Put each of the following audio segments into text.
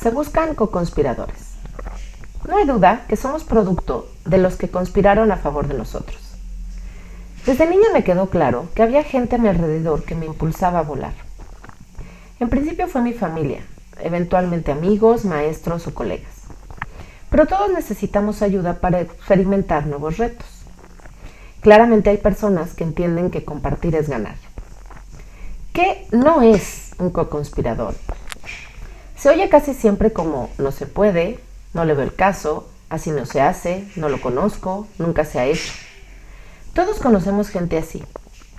Se buscan co-conspiradores. No hay duda que somos producto de los que conspiraron a favor de nosotros. Desde niña me quedó claro que había gente a mi alrededor que me impulsaba a volar. En principio fue mi familia, eventualmente amigos, maestros o colegas. Pero todos necesitamos ayuda para experimentar nuevos retos. Claramente hay personas que entienden que compartir es ganar. ¿Qué no es un co-conspirador? Se oye casi siempre como no se puede, no le veo el caso, así no se hace, no lo conozco, nunca se ha hecho. Todos conocemos gente así.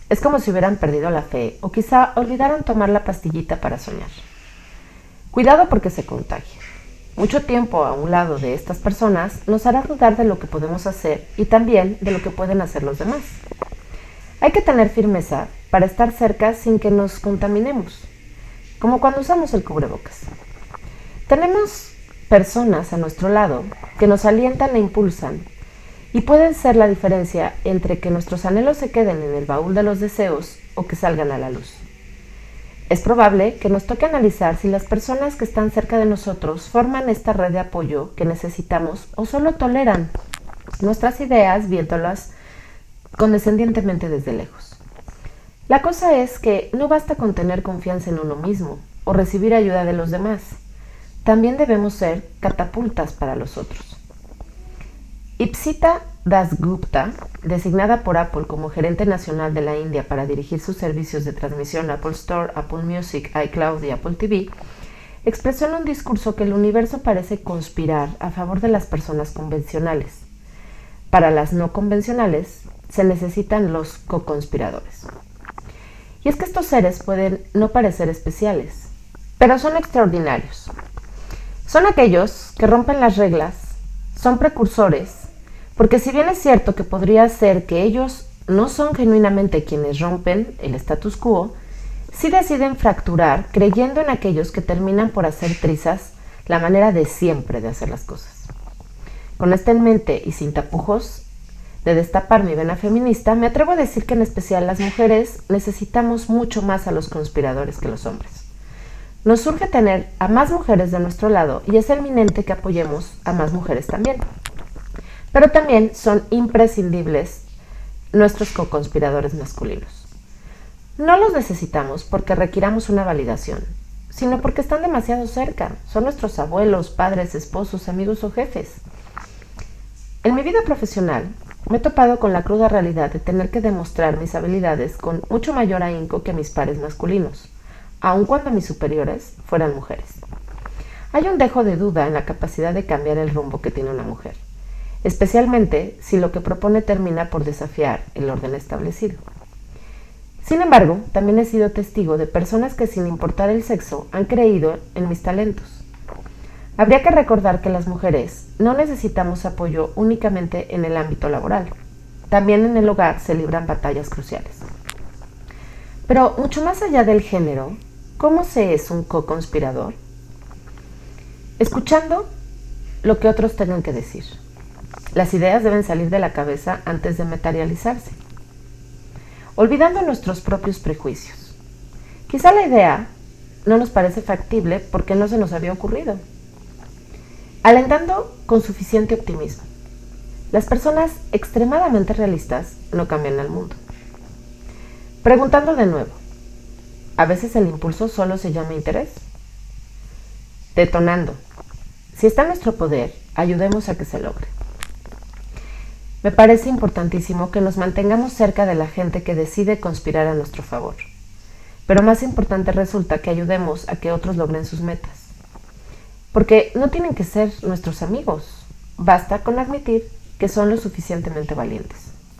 Es como si hubieran perdido la fe o quizá olvidaron tomar la pastillita para soñar. Cuidado porque se contagia. Mucho tiempo a un lado de estas personas nos hará dudar de lo que podemos hacer y también de lo que pueden hacer los demás. Hay que tener firmeza para estar cerca sin que nos contaminemos, como cuando usamos el cubrebocas. Tenemos personas a nuestro lado que nos alientan e impulsan y pueden ser la diferencia entre que nuestros anhelos se queden en el baúl de los deseos o que salgan a la luz. Es probable que nos toque analizar si las personas que están cerca de nosotros forman esta red de apoyo que necesitamos o solo toleran nuestras ideas viéndolas condescendientemente desde lejos. La cosa es que no basta con tener confianza en uno mismo o recibir ayuda de los demás. También debemos ser catapultas para los otros. Ipsita Dasgupta, designada por Apple como gerente nacional de la India para dirigir sus servicios de transmisión Apple Store, Apple Music, iCloud y Apple TV, expresó en un discurso que el universo parece conspirar a favor de las personas convencionales. Para las no convencionales se necesitan los co-conspiradores. Y es que estos seres pueden no parecer especiales, pero son extraordinarios. Son aquellos que rompen las reglas, son precursores, porque si bien es cierto que podría ser que ellos no son genuinamente quienes rompen el status quo, sí deciden fracturar creyendo en aquellos que terminan por hacer trizas la manera de siempre de hacer las cosas. Con esto en mente y sin tapujos de destapar mi vena feminista, me atrevo a decir que en especial las mujeres necesitamos mucho más a los conspiradores que los hombres. Nos surge tener a más mujeres de nuestro lado y es eminente que apoyemos a más mujeres también. Pero también son imprescindibles nuestros co-conspiradores masculinos. No los necesitamos porque requiramos una validación, sino porque están demasiado cerca. Son nuestros abuelos, padres, esposos, amigos o jefes. En mi vida profesional me he topado con la cruda realidad de tener que demostrar mis habilidades con mucho mayor ahínco que mis pares masculinos, aun cuando mis superiores fueran mujeres. Hay un dejo de duda en la capacidad de cambiar el rumbo que tiene una mujer especialmente si lo que propone termina por desafiar el orden establecido. Sin embargo, también he sido testigo de personas que sin importar el sexo han creído en mis talentos. Habría que recordar que las mujeres no necesitamos apoyo únicamente en el ámbito laboral. También en el hogar se libran batallas cruciales. Pero mucho más allá del género, ¿cómo se es un co-conspirador? Escuchando lo que otros tengan que decir. Las ideas deben salir de la cabeza antes de materializarse, olvidando nuestros propios prejuicios. Quizá la idea no nos parece factible porque no se nos había ocurrido. Alentando con suficiente optimismo. Las personas extremadamente realistas no cambian el mundo. Preguntando de nuevo, ¿a veces el impulso solo se llama interés? Detonando, si está en nuestro poder, ayudemos a que se logre. Me parece importantísimo que nos mantengamos cerca de la gente que decide conspirar a nuestro favor. Pero más importante resulta que ayudemos a que otros logren sus metas. Porque no tienen que ser nuestros amigos. Basta con admitir que son lo suficientemente valientes.